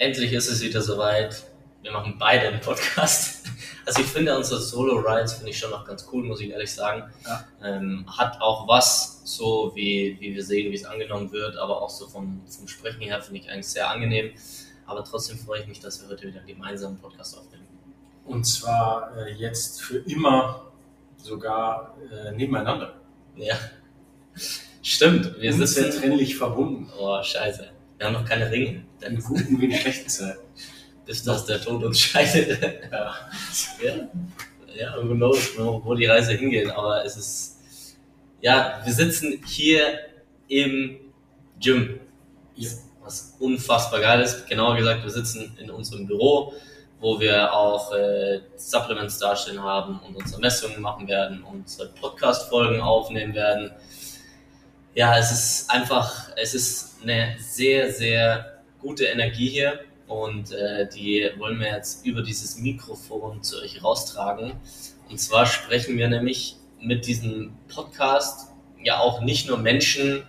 Endlich ist es wieder soweit. Wir machen beide einen Podcast. Also ich finde unsere Solo-Rides finde ich schon noch ganz cool, muss ich ehrlich sagen. Ja. Ähm, hat auch was, so wie, wie wir sehen, wie es angenommen wird, aber auch so vom, vom Sprechen her finde ich eigentlich sehr angenehm. Aber trotzdem freue ich mich, dass wir heute wieder einen gemeinsamen Podcast aufnehmen. Und zwar äh, jetzt für immer sogar äh, nebeneinander. Ja. Stimmt, wir sind zertrennlich verbunden. Oh, scheiße. Wir haben noch keine Ringe. In guten wie in schlechten Zeiten. Bis dass der Tod uns scheidet. ja. ja. Ja, who knows, wo die Reise hingeht. Aber es ist, ja, wir sitzen hier im Gym. Ja. Was unfassbar geil ist. Genauer gesagt, wir sitzen in unserem Büro, wo wir auch äh, Supplements darstellen haben und unsere Messungen machen werden, unsere Podcast-Folgen aufnehmen werden ja, es ist einfach, es ist eine sehr, sehr gute Energie hier und äh, die wollen wir jetzt über dieses Mikrofon zu euch raustragen. Und zwar sprechen wir nämlich mit diesem Podcast ja auch nicht nur Menschen,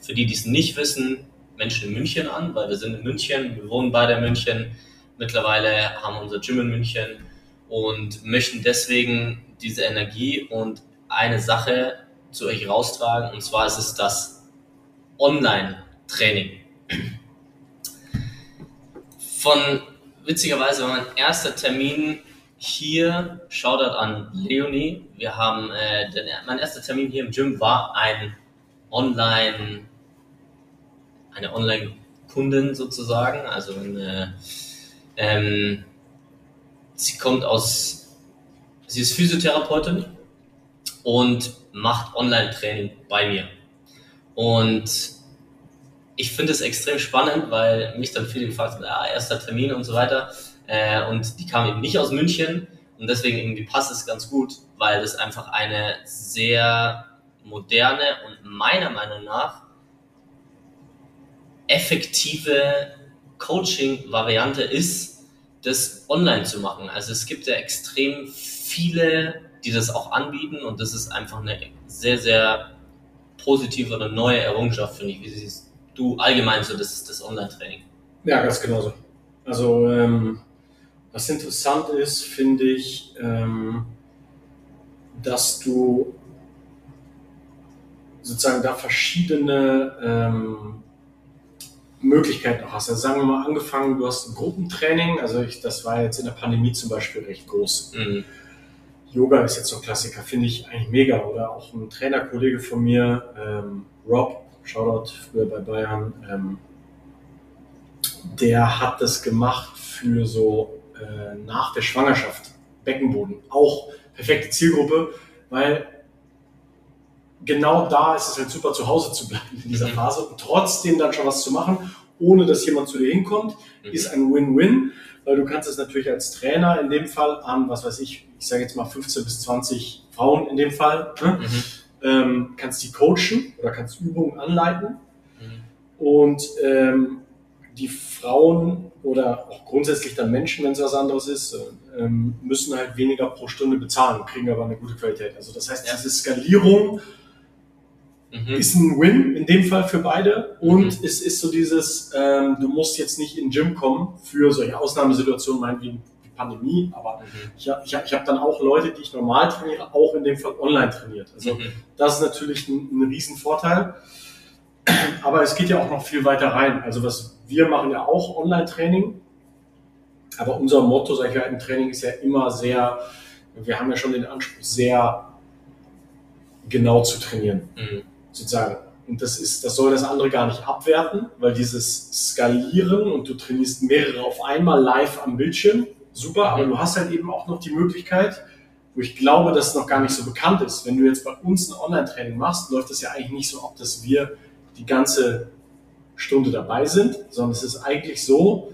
für die, die es nicht wissen, Menschen in München an, weil wir sind in München, wir wohnen beide in München, mittlerweile haben wir unser Gym in München und möchten deswegen diese Energie und eine Sache zu euch raustragen. Und zwar ist es das Online-Training. Von witzigerweise war mein erster Termin hier, Shoutout an Leonie. Wir haben, äh, den, mein erster Termin hier im Gym war ein Online, eine Online-Kundin sozusagen. Also eine, ähm, sie kommt aus, sie ist Physiotherapeutin und macht Online-Training bei mir. Und ich finde es extrem spannend, weil mich dann viele gefragt haben, ah, erster Termin und so weiter. Äh, und die kam eben nicht aus München und deswegen irgendwie passt es ganz gut, weil das einfach eine sehr moderne und meiner Meinung nach effektive Coaching-Variante ist, das online zu machen. Also es gibt ja extrem viele die das auch anbieten und das ist einfach eine sehr, sehr positive oder neue Errungenschaft, finde ich. Wie siehst du allgemein so das, das Online-Training? Ja, ganz genauso. Also, ähm, was interessant ist, finde ich, ähm, dass du sozusagen da verschiedene ähm, Möglichkeiten auch hast. Also sagen wir mal angefangen, du hast ein Gruppentraining, also ich, das war jetzt in der Pandemie zum Beispiel recht groß. Mhm. Yoga ist jetzt so ein Klassiker, finde ich eigentlich mega. Oder auch ein Trainerkollege von mir, ähm, Rob, Shoutout früher bei Bayern, ähm, der hat das gemacht für so äh, nach der Schwangerschaft, Beckenboden. Auch perfekte Zielgruppe, weil genau da ist es halt super, zu Hause zu bleiben in dieser mhm. Phase und trotzdem dann schon was zu machen, ohne dass jemand zu dir hinkommt, mhm. ist ein Win-Win weil du kannst es natürlich als Trainer in dem Fall an, was weiß ich, ich sage jetzt mal 15 bis 20 Frauen in dem Fall, ne? mhm. Ähm, kannst die coachen oder kannst Übungen anleiten mhm. und ähm, die Frauen oder auch grundsätzlich dann Menschen, wenn es was anderes ist, ähm, müssen halt weniger pro Stunde bezahlen, kriegen aber eine gute Qualität. Also das heißt, ja. diese Skalierung mhm. ist ein Win in dem Fall für beide. Und mhm. es ist so dieses, ähm, du musst jetzt nicht in den Gym kommen für solche Ausnahmesituationen, meinetwegen Pandemie, aber mhm. ich habe ich ich hab dann auch Leute, die ich normal trainiere, auch in dem Fall online trainiert. Also mhm. das ist natürlich ein, ein Riesenvorteil. Aber es geht ja auch noch viel weiter rein. Also was wir machen ja auch Online-Training. Aber unser Motto, sag ich mal, im Training ist ja immer sehr, wir haben ja schon den Anspruch, sehr genau zu trainieren, mhm. sozusagen. Und das ist, das soll das andere gar nicht abwerten, weil dieses Skalieren und du trainierst mehrere auf einmal live am Bildschirm, super, aber du hast halt eben auch noch die Möglichkeit, wo ich glaube, dass es noch gar nicht so bekannt ist. Wenn du jetzt bei uns ein Online-Training machst, läuft das ja eigentlich nicht so ab, dass wir die ganze Stunde dabei sind, sondern es ist eigentlich so,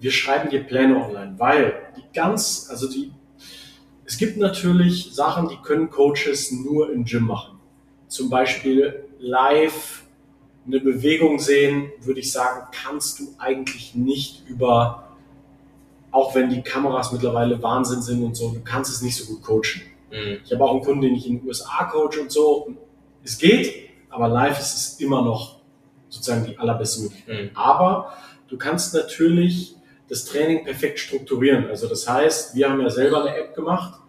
wir schreiben dir Pläne online, weil die ganz, also die, es gibt natürlich Sachen, die können Coaches nur im Gym machen. Zum Beispiel live eine Bewegung sehen, würde ich sagen, kannst du eigentlich nicht über auch wenn die Kameras mittlerweile Wahnsinn sind und so, du kannst es nicht so gut coachen. Mhm. Ich habe auch einen Kunden, den ich in den USA coach und so. Es geht, aber live ist es immer noch sozusagen die allerbeste Möglichkeit. Mhm. Aber du kannst natürlich das Training perfekt strukturieren. Also das heißt, wir haben ja selber eine App gemacht,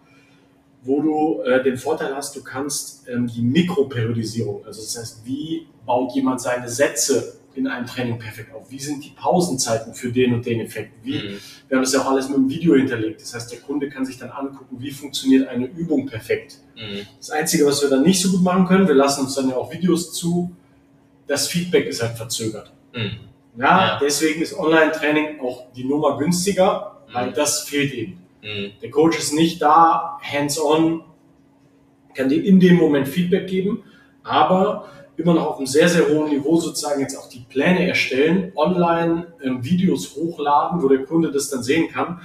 wo du äh, den Vorteil hast, du kannst ähm, die Mikroperiodisierung, also das heißt, wie baut jemand seine Sätze in einem Training perfekt auf? Wie sind die Pausenzeiten für den und den Effekt? Wie, mhm. Wir haben das ja auch alles mit dem Video hinterlegt. Das heißt, der Kunde kann sich dann angucken, wie funktioniert eine Übung perfekt. Mhm. Das Einzige, was wir dann nicht so gut machen können, wir lassen uns dann ja auch Videos zu, das Feedback ist halt verzögert. Mhm. Ja, ja, deswegen ist Online-Training auch die Nummer günstiger, weil mhm. das fehlt eben. Mhm. Der Coach ist nicht da, hands-on, kann dir in dem Moment Feedback geben, aber immer noch auf einem sehr, sehr hohen Niveau sozusagen jetzt auch die Pläne erstellen, online ähm, Videos hochladen, wo der Kunde das dann sehen kann.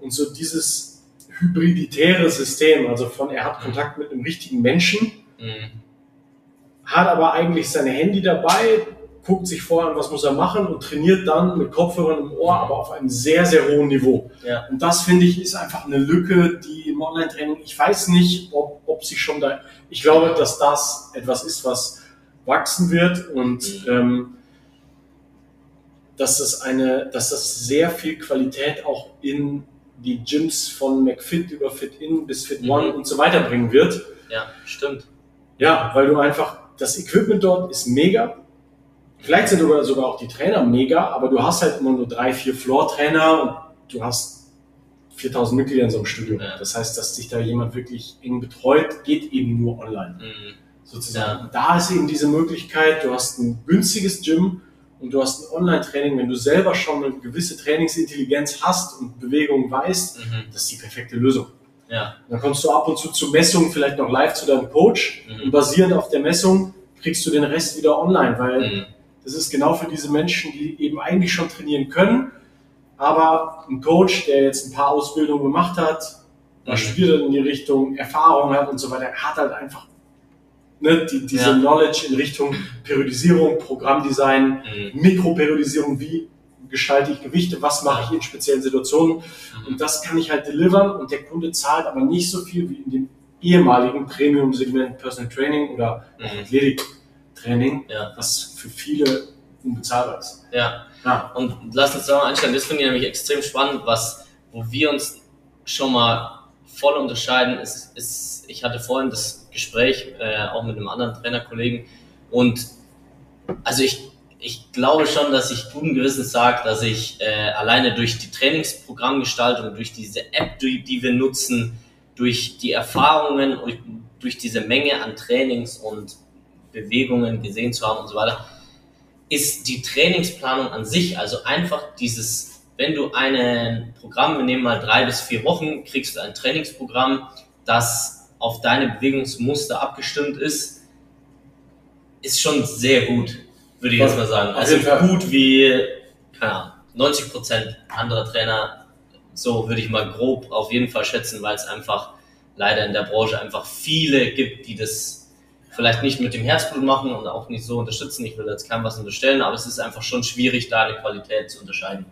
Und so dieses hybriditäre System, also von er hat mhm. Kontakt mit einem richtigen Menschen, mhm. hat aber eigentlich sein Handy dabei, guckt sich vor an, was muss er machen und trainiert dann mit Kopfhörern im Ohr, aber auf einem sehr, sehr hohen Niveau. Ja. Und das finde ich ist einfach eine Lücke, die im Online-Training, ich weiß nicht, ob, ob sie schon da, ich glaube, dass das etwas ist, was wachsen wird und mhm. ähm, dass das eine, dass das sehr viel Qualität auch in die Gyms von McFit über Fit-In bis Fit-One mhm. und so weiter bringen wird. Ja, stimmt. Ja, weil du einfach, das Equipment dort ist mega. Vielleicht sind sogar, sogar auch die Trainer mega, aber du hast halt immer nur drei, vier Floor-Trainer und du hast 4000 Mitglieder in so einem Studio. Ja. Das heißt, dass dich da jemand wirklich eng betreut, geht eben nur online. Mhm sozusagen. Ja. Da ist eben diese Möglichkeit, du hast ein günstiges Gym und du hast ein Online-Training, wenn du selber schon eine gewisse Trainingsintelligenz hast und Bewegung weißt, mhm. das ist die perfekte Lösung. Ja. Dann kommst du ab und zu zur Messung vielleicht noch live zu deinem Coach mhm. und basierend auf der Messung kriegst du den Rest wieder online, weil mhm. das ist genau für diese Menschen, die eben eigentlich schon trainieren können, aber ein Coach, der jetzt ein paar Ausbildungen gemacht hat, mhm. studiert in die Richtung, Erfahrung hat und so weiter, hat halt einfach ne, die, diese ja. Knowledge in Richtung Periodisierung, Programmdesign, mhm. Mikroperiodisierung, wie gestalte ich Gewichte, was mache ich in speziellen Situationen. Mhm. Und das kann ich halt delivern und der Kunde zahlt aber nicht so viel wie in dem ehemaligen Premium-Segment Personal Training oder mhm. Athletik-Training, ja. was für viele unbezahlbar ist. Ja. ja. Und lass uns da mal einstellen, das finde ich nämlich extrem spannend, was, wo wir uns schon mal voll unterscheiden, ist, ist ich hatte vorhin das Gespräch äh, auch mit einem anderen Trainerkollegen. Und also ich, ich glaube schon, dass ich guten Gewissens sage, dass ich äh, alleine durch die Trainingsprogrammgestaltung, durch diese App, die, die wir nutzen, durch die Erfahrungen und durch diese Menge an Trainings und Bewegungen gesehen zu haben und so weiter, ist die Trainingsplanung an sich, also einfach dieses, wenn du ein Programm, wir nehmen mal drei bis vier Wochen, kriegst du ein Trainingsprogramm, das auf deine Bewegungsmuster abgestimmt ist, ist schon sehr gut, würde ich jetzt mal sagen. Also gut wie, keine Ahnung, 90 Prozent anderer Trainer, so würde ich mal grob auf jeden Fall schätzen, weil es einfach leider in der Branche einfach viele gibt, die das vielleicht nicht mit dem Herzblut machen und auch nicht so unterstützen. Ich will jetzt keinem was unterstellen, aber es ist einfach schon schwierig, da eine Qualität zu unterscheiden.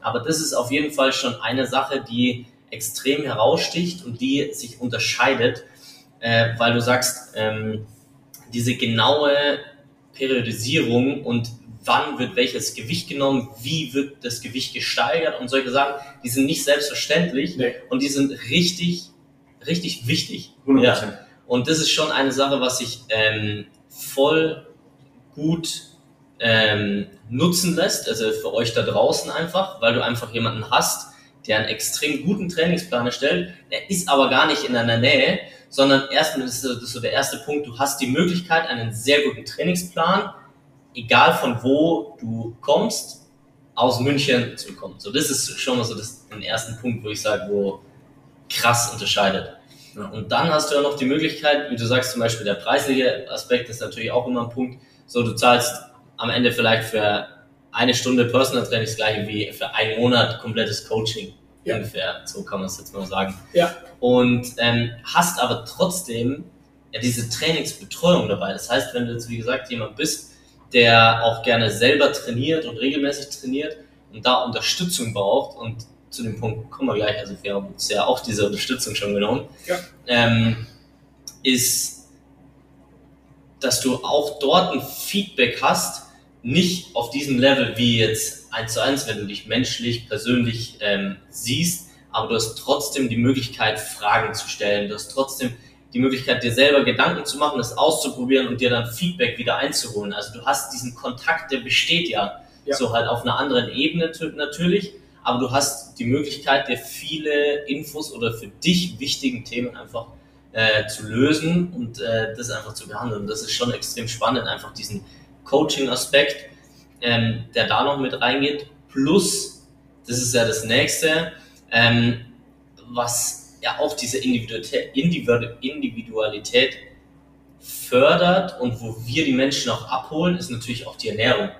Aber das ist auf jeden Fall schon eine Sache, die extrem heraussticht und die sich unterscheidet äh, weil du sagst, ähm, diese genaue Periodisierung und wann wird welches Gewicht genommen, wie wird das Gewicht gesteigert und solche Sachen, die sind nicht selbstverständlich nee. und die sind richtig, richtig wichtig. 100%. Ja. Und das ist schon eine Sache, was sich ähm, voll gut ähm, nutzen lässt, also für euch da draußen einfach, weil du einfach jemanden hast, der einen extrem guten Trainingsplan erstellt, der ist aber gar nicht in deiner Nähe, sondern erstmal ist das so der erste Punkt, du hast die Möglichkeit, einen sehr guten Trainingsplan, egal von wo du kommst, aus München zu bekommen. So, das ist schon mal so das, den ersten Punkt, wo ich sage, wo krass unterscheidet. Ja. Und dann hast du ja noch die Möglichkeit, wie du sagst, zum Beispiel der preisliche Aspekt ist natürlich auch immer ein Punkt. So, du zahlst am Ende vielleicht für eine Stunde Personal Training das gleiche wie für einen Monat komplettes Coaching. Ja. Ungefähr, so kann man es jetzt mal sagen. Ja. Und ähm, hast aber trotzdem ja diese Trainingsbetreuung dabei. Das heißt, wenn du jetzt, wie gesagt, jemand bist, der auch gerne selber trainiert und regelmäßig trainiert und da Unterstützung braucht und zu dem Punkt kommen wir gleich, also wir haben uns ja auch diese Unterstützung schon genommen, ja. ähm, ist, dass du auch dort ein Feedback hast, nicht auf diesem Level wie jetzt eins zu eins, wenn du dich menschlich, persönlich ähm, siehst, aber du hast trotzdem die Möglichkeit, Fragen zu stellen, du hast trotzdem die Möglichkeit, dir selber Gedanken zu machen, das auszuprobieren und dir dann Feedback wieder einzuholen. Also du hast diesen Kontakt, der besteht ja, ja. so halt auf einer anderen Ebene natürlich, aber du hast die Möglichkeit, dir viele Infos oder für dich wichtigen Themen einfach äh, zu lösen und äh, das einfach zu behandeln. Das ist schon extrem spannend, einfach diesen Coaching-Aspekt, ähm, der da noch mit reingeht. Plus, das ist ja das nächste, ähm, was ja auch diese Individualität fördert und wo wir die Menschen auch abholen, ist natürlich auch die Ernährung.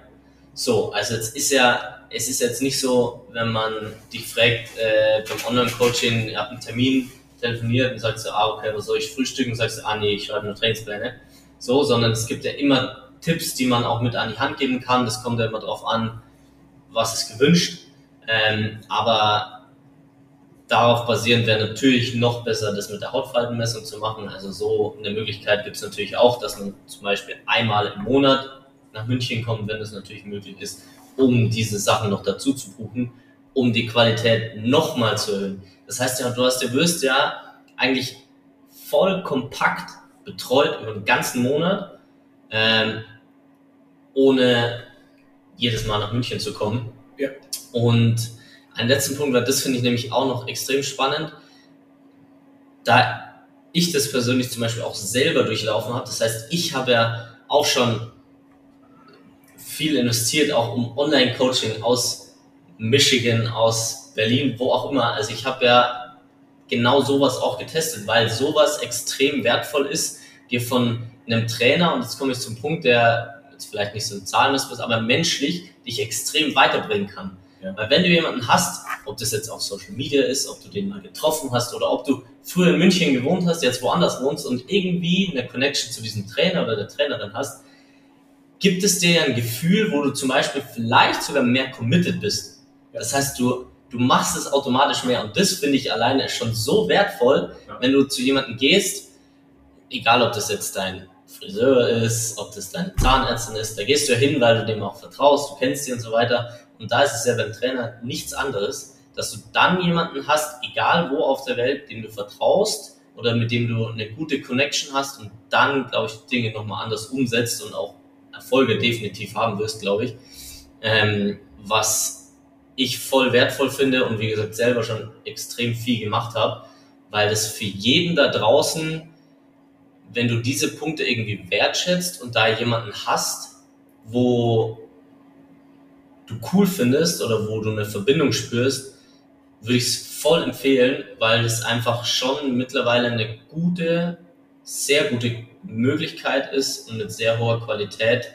So, also jetzt ist ja, es ist jetzt nicht so, wenn man dich fragt äh, beim Online-Coaching, ihr habt einen Termin, telefoniert und sagst du, ah, okay, was soll ich frühstücken? Und sagst du, ah, nee, ich schreibe nur Trainingspläne. So, sondern es gibt ja immer Tipps, die man auch mit an die Hand geben kann. Das kommt ja immer darauf an, was ist gewünscht. Ähm, aber darauf basierend wäre natürlich noch besser, das mit der Hautfaltenmessung zu machen. Also so eine Möglichkeit gibt es natürlich auch, dass man zum Beispiel einmal im Monat nach München kommt, wenn es natürlich möglich ist, um diese Sachen noch dazu zu buchen, um die Qualität nochmal zu erhöhen. Das heißt ja, du hast, du wirst ja eigentlich voll kompakt betreut über den ganzen Monat ähm, ohne jedes Mal nach München zu kommen. Ja. Und ein letzten Punkt, weil das finde ich nämlich auch noch extrem spannend, da ich das persönlich zum Beispiel auch selber durchlaufen habe. Das heißt, ich habe ja auch schon viel investiert, auch um Online-Coaching aus Michigan, aus Berlin, wo auch immer. Also ich habe ja genau sowas auch getestet, weil sowas extrem wertvoll ist, dir von einem Trainer, und jetzt komme ich zum Punkt, der jetzt vielleicht nicht so ein Zahlenmess ist, aber menschlich dich extrem weiterbringen kann. Ja. Weil wenn du jemanden hast, ob das jetzt auf Social Media ist, ob du den mal getroffen hast oder ob du früher in München gewohnt hast, jetzt woanders wohnst und irgendwie eine Connection zu diesem Trainer oder der Trainerin hast, gibt es dir ein Gefühl, wo du zum Beispiel vielleicht sogar mehr committed bist. Ja. Das heißt, du, du machst es automatisch mehr und das finde ich alleine schon so wertvoll, ja. wenn du zu jemandem gehst, egal ob das jetzt dein Friseur ist, ob das deine Zahnärztin ist, da gehst du hin, weil du dem auch vertraust, du kennst sie und so weiter. Und da ist es ja beim Trainer nichts anderes, dass du dann jemanden hast, egal wo auf der Welt, dem du vertraust oder mit dem du eine gute Connection hast und dann, glaube ich, Dinge nochmal anders umsetzt und auch Erfolge definitiv haben wirst, glaube ich. Ähm, was ich voll wertvoll finde und wie gesagt selber schon extrem viel gemacht habe, weil das für jeden da draußen wenn du diese Punkte irgendwie wertschätzt und da jemanden hast, wo du cool findest oder wo du eine Verbindung spürst, würde ich es voll empfehlen, weil es einfach schon mittlerweile eine gute, sehr gute Möglichkeit ist und mit sehr hoher Qualität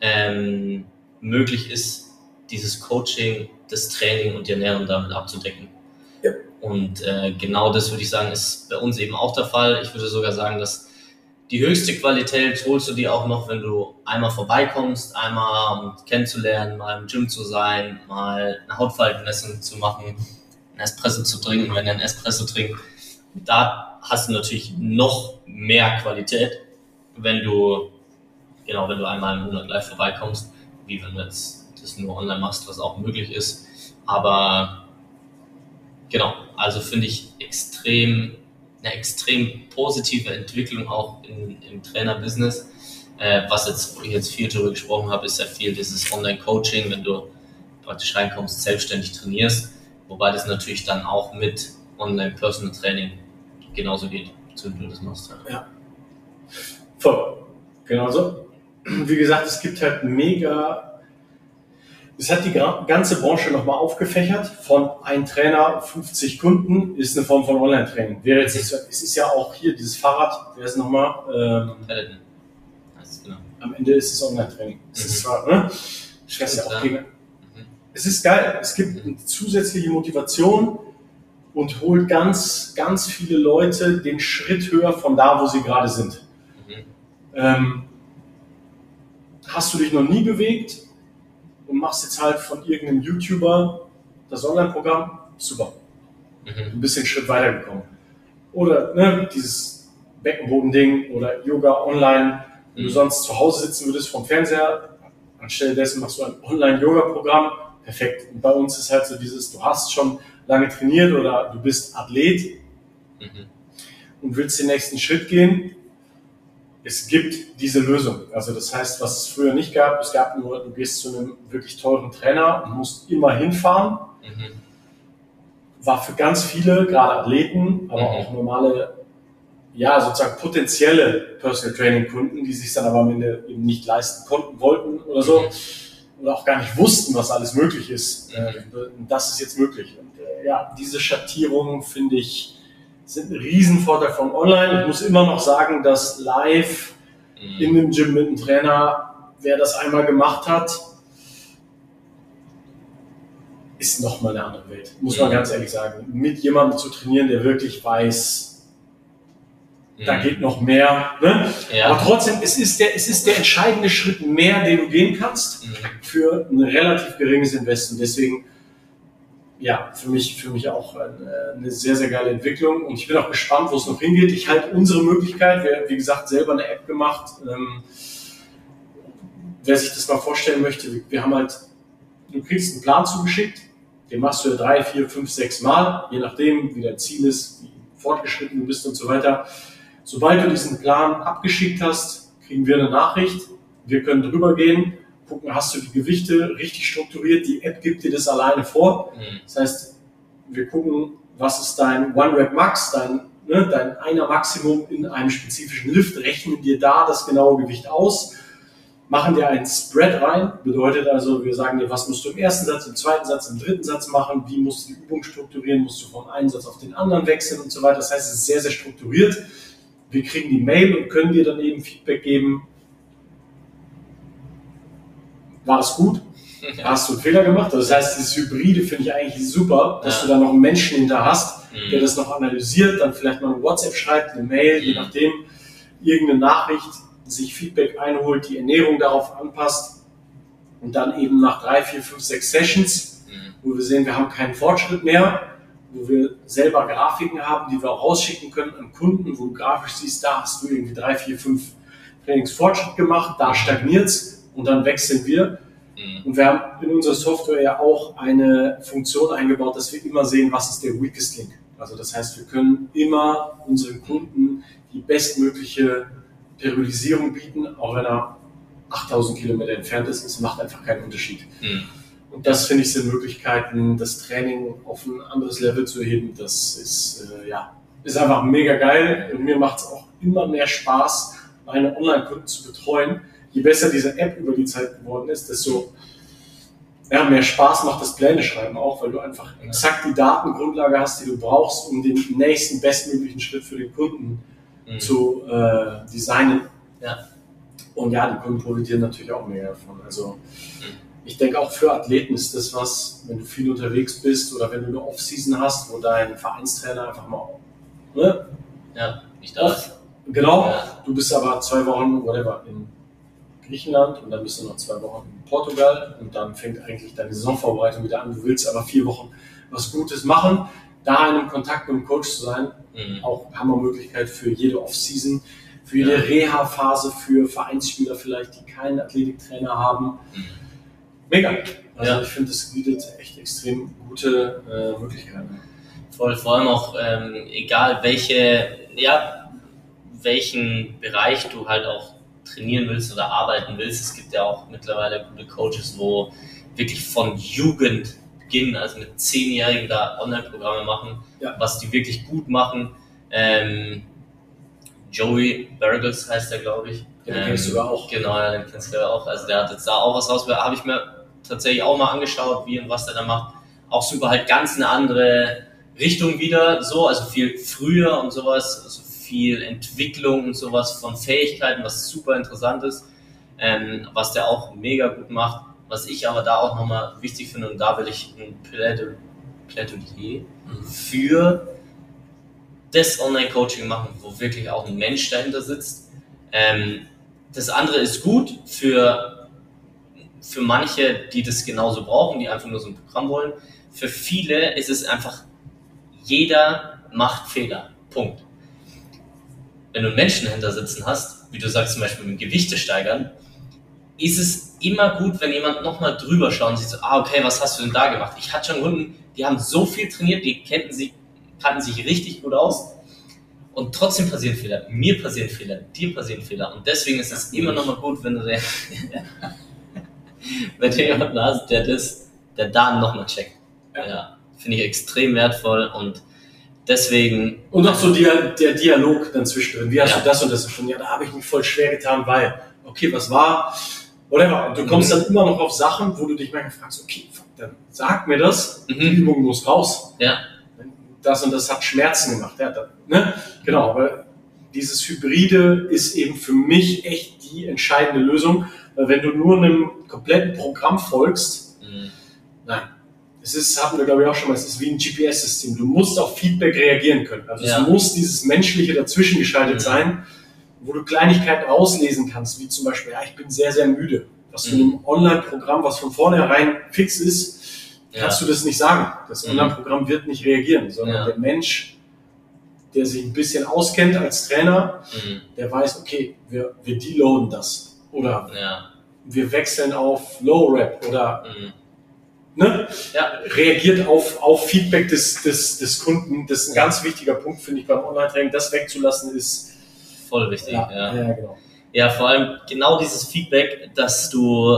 ähm, möglich ist, dieses Coaching, das Training und die Ernährung damit abzudecken. Ja. Und äh, genau das würde ich sagen, ist bei uns eben auch der Fall. Ich würde sogar sagen, dass die höchste Qualität holst du dir auch noch, wenn du einmal vorbeikommst, einmal um kennenzulernen, mal im Gym zu sein, mal eine Hautfaltenmessung zu machen, ein Espresso zu trinken, wenn du ein Espresso trinkst. Da hast du natürlich noch mehr Qualität, wenn du, genau, wenn du einmal im Monat live vorbeikommst, wie wenn du jetzt das nur online machst, was auch möglich ist. Aber genau, also finde ich extrem eine extrem positive Entwicklung auch in, im Trainerbusiness. Äh, was jetzt, wo ich jetzt viel darüber gesprochen habe, ist ja viel dieses Online-Coaching, wenn du praktisch reinkommst, selbstständig trainierst. Wobei das natürlich dann auch mit Online-Personal Training genauso geht, so wie du das machst. Halt. Ja. Voll. Genauso. Wie gesagt, es gibt halt mega. Es hat die ganze Branche nochmal aufgefächert. Von ein Trainer, 50 Kunden ist eine Form von Online-Training. Wäre jetzt nicht so, es ist ja auch hier dieses Fahrrad, wer ist nochmal? Ähm, genau. Am Ende ist es Online-Training. Es mhm. ist zwar, ne? Ja auch gegen. Mhm. Es ist geil. Es gibt eine zusätzliche Motivation und holt ganz, ganz viele Leute den Schritt höher von da, wo sie gerade sind. Mhm. Ähm, hast du dich noch nie bewegt und machst jetzt halt von irgendeinem YouTuber das Online-Programm, super. Mhm. Ein bisschen Schritt weitergekommen. Oder ne, dieses Beckenboden-Ding oder Yoga online, wenn mhm. du sonst zu Hause sitzen würdest vom Fernseher, anstelle dessen machst du ein Online-Yoga-Programm, perfekt. Und bei uns ist halt so dieses, du hast schon lange trainiert oder du bist Athlet mhm. und willst den nächsten Schritt gehen, es gibt diese Lösung. Also das heißt, was es früher nicht gab, es gab nur, du gehst zu einem wirklich teuren Trainer und musst immer hinfahren. Mhm. War für ganz viele, gerade Athleten, aber mhm. auch normale, ja, sozusagen potenzielle Personal Training Kunden, die sich dann aber am Ende eben nicht leisten konnten, wollten oder so, mhm. oder auch gar nicht wussten, was alles möglich ist. Mhm. Äh, das ist jetzt möglich. Und äh, ja, diese Schattierung finde ich, sind ein Riesenvorteil von online. Ich muss immer noch sagen, dass live mhm. in dem Gym mit einem Trainer, wer das einmal gemacht hat, ist nochmal eine andere Welt. Muss man mhm. ganz ehrlich sagen. Mit jemandem zu trainieren, der wirklich weiß, mhm. da geht noch mehr. Ne? Ja. Aber trotzdem, es ist, der, es ist der entscheidende Schritt mehr, den du gehen kannst mhm. für ein relativ geringes Invest. Und deswegen ja, für mich, für mich auch eine, eine, sehr, sehr geile Entwicklung. Und ich bin auch gespannt, wo es noch hingeht. Ich halte unsere Möglichkeit, wir, wie gesagt, selber eine App gemacht. Ähm, wer sich das mal vorstellen möchte, wir haben halt, du kriegst einen Plan zugeschickt, den machst du ja drei, vier, fünf, sechs Mal, je nachdem, wie dein Ziel ist, wie fortgeschritten du bist und so weiter. Sobald du diesen Plan abgeschickt hast, kriegen wir eine Nachricht. Wir können drüber gehen gucken, hast du die Gewichte richtig strukturiert, die App gibt dir das alleine vor. Mhm. Das heißt, wir gucken, was ist dein One-Rep-Max, dein, ne, dein einer Maximum in einem spezifischen Lift, rechnen dir da das genaue Gewicht aus, machen dir einen Spread rein, bedeutet also, wir sagen dir, was musst du im ersten Satz, im zweiten Satz, im dritten Satz machen, wie musst du die Übung strukturieren, musst du von einem Satz auf den anderen wechseln und so weiter. Das heißt, es ist sehr, sehr strukturiert. Wir kriegen die Mail und können dir dann eben Feedback geben, war es gut? Ja. Hast du einen Fehler gemacht? Also das heißt, dieses Hybride finde ich eigentlich super, dass ja. du da noch einen Menschen hinter hast, mhm. der das noch analysiert, dann vielleicht mal ein WhatsApp schreibt, eine Mail, mhm. je nachdem, irgendeine Nachricht, sich Feedback einholt, die Ernährung darauf anpasst und dann eben nach drei, vier, fünf, sechs Sessions, mhm. wo wir sehen, wir haben keinen Fortschritt mehr, wo wir selber Grafiken haben, die wir auch rausschicken können an Kunden, wo du grafisch siehst, da hast du irgendwie drei, vier, fünf Trainingsfortschritt gemacht, da stagniert es und dann wechseln wir. Mhm. Und wir haben in unserer Software ja auch eine Funktion eingebaut, dass wir immer sehen, was ist der weakest link. Also das heißt, wir können immer unseren Kunden die bestmögliche Periodisierung bieten, auch wenn er 8000 Kilometer entfernt ist. Es macht einfach keinen Unterschied. Mhm. Und das finde ich sind Möglichkeiten, das Training auf ein anderes Level zu erheben. Das ist, äh, ja, ist einfach mega geil. Und mir macht es auch immer mehr Spaß, meine Online-Kunden zu betreuen, je besser diese App über die Zeit geworden ist, desto ja, mehr Spaß macht das Pläne schreiben auch, weil du einfach exakt die Datengrundlage hast, die du brauchst, um den nächsten bestmöglichen Schritt für den Kunden mhm. zu äh, designen. Ja. Und ja, die Kunden profitieren natürlich auch mehr davon. Also mhm. ich denke auch für Athleten ist das was, wenn du viel unterwegs bist oder wenn du eine Off-Season hast, wo dein Vereinstrainer einfach mal ne? ja, ich darf. Genau, ja. du bist aber zwei Wochen, whatever, in Griechenland und dann bist du noch zwei Wochen in Portugal und dann fängt eigentlich deine Saisonvorbereitung wieder an. Du willst aber vier Wochen was Gutes machen, da in einem Kontakt mit dem Coach zu sein, mhm. auch Hammermöglichkeit für jede Off-Season, für jede ja. Reha-Phase, für Vereinsspieler vielleicht, die keinen Athletiktrainer haben. Mhm. Mega. Also ja. ich finde, das bietet echt extrem gute äh, Möglichkeiten. Voll, vor allem auch, ähm, egal welche, ja, welchen Bereich du halt auch trainieren willst oder arbeiten willst. Es gibt ja auch mittlerweile gute Coaches, wo wirklich von Jugend Beginn, also mit Zehnjährigen da Online-Programme machen, Ja. was die wirklich gut machen. Ähm, Joey Burgles heißt der, glaube ich. Ja, den kennst du sogar auch. Genau, ja, den kennst du ja auch. Also der hat jetzt da auch was raus. Habe ich mir tatsächlich auch mal angeschaut, wie und was der da macht. Auch super halt ganz eine andere Richtung wieder, so, also viel früher und sowas, also viel Entwicklung und sowas von Fähigkeiten, was super interessant ist, ähm, was der auch mega gut macht. Was ich aber da auch nochmal wichtig finde, und da will ich ein Plädoyer Plädoyer für das Online-Coaching machen, wo wirklich auch ein Mensch dahinter sitzt. Ähm, das andere ist gut für, für manche, die das genauso brauchen, die einfach nur so ein Programm wollen. Für viele ist es einfach, jeder macht Fehler. Punkt. Wenn du Menschen dahinter sitzen hast, wie du sagst zum Beispiel mit Gewichte steigern, ist es immer gut, wenn jemand nochmal drüber schaut und sieht so, ah, okay, was hast du denn da gemacht? Ich hatte schon Kunden, die haben so viel trainiert, die kannten sich, kannten sich richtig gut aus. Und trotzdem passieren Fehler. Mir passieren Fehler, dir passieren Fehler. Und deswegen ist es immer nochmal gut, wenn du, den, wenn du jemanden hast, der das, der da nochmal checkt. Ja. Ja. Finde ich extrem wertvoll und deswegen, Und auch so der, der Dialog dann zwischendrin. Wie hast Ja. du das und das schon? Ja, da habe ich mich voll schwer getan, weil, okay, was war? Whatever. Und du kommst Mhm. dann immer noch auf Sachen, wo du dich manchmal fragst, okay, fuck, dann sag mir das, die mhm, Übung muss raus. ja, Das und das hat Schmerzen gemacht. Ja, da, ne? Genau, aber dieses Hybride ist eben für mich echt die entscheidende Lösung. Weil wenn du nur einem kompletten Programm folgst, mhm, Nein. Es ist, hatten wir glaube ich auch schon mal, es ist wie ein GPS-System. Du musst auf Feedback reagieren können. Also Ja. es muss dieses Menschliche dazwischen geschaltet Mhm. sein, wo du Kleinigkeiten rauslesen kannst, wie zum Beispiel, ja, ich bin sehr, sehr müde. Was Mhm. einem Online-Programm, was von vornherein fix ist, ja, kannst du das nicht sagen. Das Mhm. Online-Programm wird nicht reagieren, sondern Ja. der Mensch, der sich ein bisschen auskennt als Trainer, mhm, der weiß, okay, wir, wir deloaden das. Oder ja, wir wechseln auf Low-Rap oder mhm, ne? ja, reagiert auf, auf Feedback des, des, des Kunden. Das ist ein ganz wichtiger Punkt, finde ich, beim Online-Training. Das wegzulassen ist, voll wichtig, ja, ja. ja, genau. Ja, vor allem genau dieses Feedback, dass du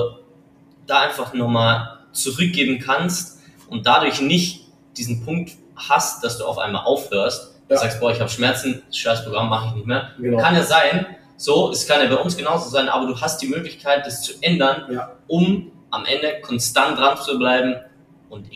da einfach nochmal zurückgeben kannst und dadurch nicht diesen Punkt hast, dass du auf einmal aufhörst. Du Ja. sagst, boah, ich habe Schmerzen, das scheiß Programm mache ich nicht mehr. genau. Kann ja sein, so, es kann ja bei uns genauso sein, aber du hast die Möglichkeit, das zu ändern, Ja. um am Ende konstant dran zu bleiben. Und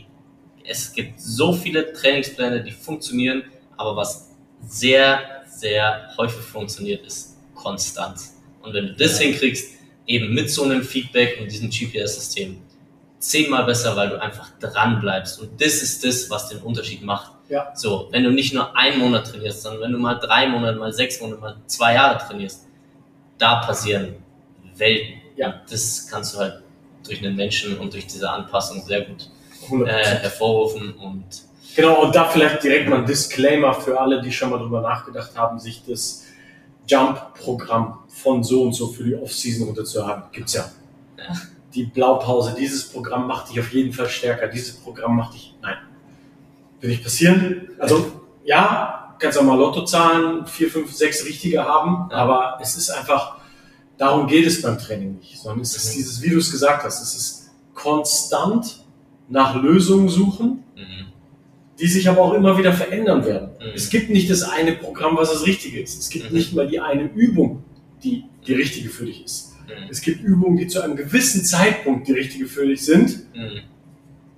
es gibt so viele Trainingspläne, die funktionieren, aber was sehr, sehr häufig funktioniert, ist Konstanz. Und wenn du das hinkriegst, eben mit so einem Feedback und diesem GPS-System, zehnmal besser, weil du einfach dran bleibst. Und das ist das, was den Unterschied macht. Ja. So, wenn du nicht nur einen Monat trainierst, sondern wenn du mal drei Monate, mal sechs Monate, mal zwei Jahre trainierst, da passieren Welten. Ja. Und das kannst du halt durch einen Menschen und durch diese Anpassung sehr gut 100%. äh, hervorrufen und Genau, und da vielleicht direkt mal ein Disclaimer für alle, die schon mal drüber nachgedacht haben, sich das Jump-Programm von so und so für die Off-Season runterzuhaben. Gibt's ja. Ja. Die Blaupause, dieses Programm macht dich auf jeden Fall stärker, dieses Programm macht dich, nein. Wird nicht passieren. Also, ja, kannst auch mal Lottozahlen, vier, fünf, sechs richtige haben, Ja. aber es ist einfach, darum geht es beim Training nicht, sondern es ist Mhm. dieses, wie du es gesagt hast, es ist konstant nach Lösungen suchen, mhm, die sich aber auch immer wieder verändern werden. Mhm. Es gibt nicht das eine Programm, was das Richtige ist. Es gibt Mhm. nicht mal die eine Übung, die die richtige für dich ist. mhm, Es gibt Übungen, die zu einem gewissen Zeitpunkt die richtige für dich sind, mhm,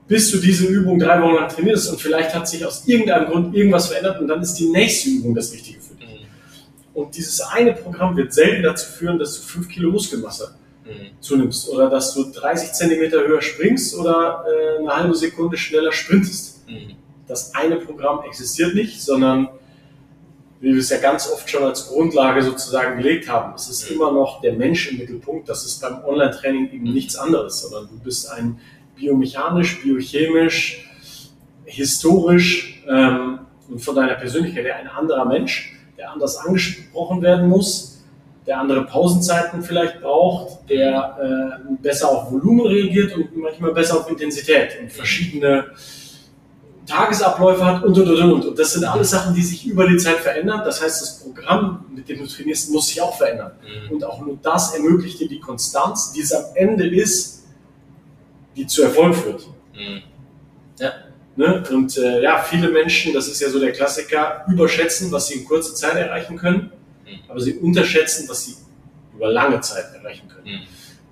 bis du diese Übung drei Wochen lang trainierst und vielleicht hat sich aus irgendeinem Grund irgendwas verändert und dann ist die nächste Übung das Richtige für dich. Mhm, Und dieses eine Programm wird selten dazu führen, dass du fünf Kilo Muskelmasse mhm, zunimmst oder dass du 30 Zentimeter höher springst oder äh, eine halbe Sekunde schneller sprintest. mhm, das eine Programm existiert nicht, sondern wie wir es ja ganz oft schon als Grundlage sozusagen gelegt haben, es ist Mhm. immer noch der Mensch im Mittelpunkt. Das ist beim Online-Training eben nichts anderes, sondern du bist ein biomechanisch, biochemisch, historisch ähm, und von deiner Persönlichkeit her ein anderer Mensch, der anders angesprochen werden muss, der andere Pausenzeiten vielleicht braucht, der äh, besser auf Volumen reagiert und manchmal besser auf Intensität und verschiedene Tagesabläufe hat und und und und. Und das sind alles Sachen, die sich über die Zeit verändern. Das heißt, das Programm, mit dem du trainierst, muss sich auch verändern. mhm, Und auch nur das ermöglicht dir die Konstanz, die es am Ende ist, die zu Erfolg führt. mhm. Ne? Und äh, ja, viele Menschen, das ist ja so der Klassiker, überschätzen, was sie in kurzer Zeit erreichen können, Mhm. aber sie unterschätzen, was sie über lange Zeit erreichen können. Mhm.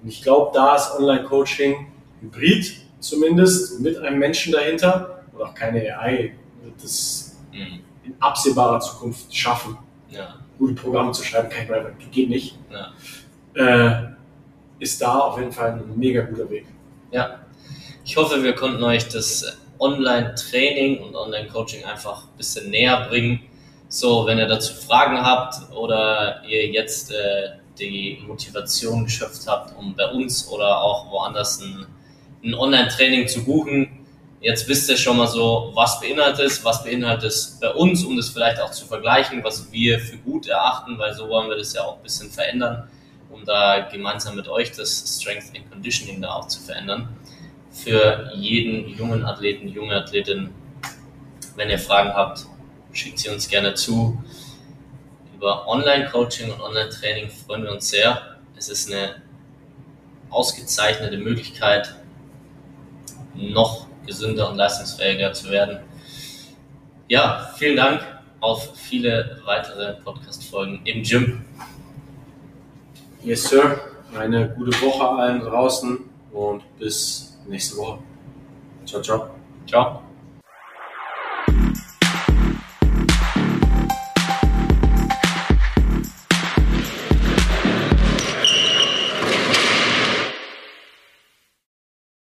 Und ich glaube, da ist Online-Coaching hybrid zumindest mit einem Menschen dahinter und auch keine AI wird es Mhm. in absehbarer Zukunft schaffen, Ja, gute Programme zu schreiben, kein Driver, geht nicht. ja. Äh, ist da auf jeden Fall ein mega guter Weg. Ja, ich hoffe, wir konnten euch das Online-Training und Online-Coaching einfach ein bisschen näher bringen. So, wenn ihr dazu Fragen habt oder ihr jetzt äh, die Motivation geschöpft habt, um bei uns oder auch woanders ein, ein Online-Training zu buchen, jetzt wisst ihr schon mal so, was beinhaltet es, was beinhaltet es bei uns, um das vielleicht auch zu vergleichen, was wir für gut erachten, weil so wollen wir das ja auch ein bisschen verändern, um da gemeinsam mit euch das Strength and Conditioning da auch zu verändern für jeden jungen Athleten, junge Athletin. Wenn ihr Fragen habt, schickt sie uns gerne zu. Über Online-Coaching und Online-Training freuen wir uns sehr. Es ist eine ausgezeichnete Möglichkeit, noch gesünder und leistungsfähiger zu werden. Ja, vielen Dank auf viele weitere Podcast-Folgen im Gym. Yes, Sir. Eine gute Woche allen draußen und bis nächste Woche. Ciao, ciao. Ciao.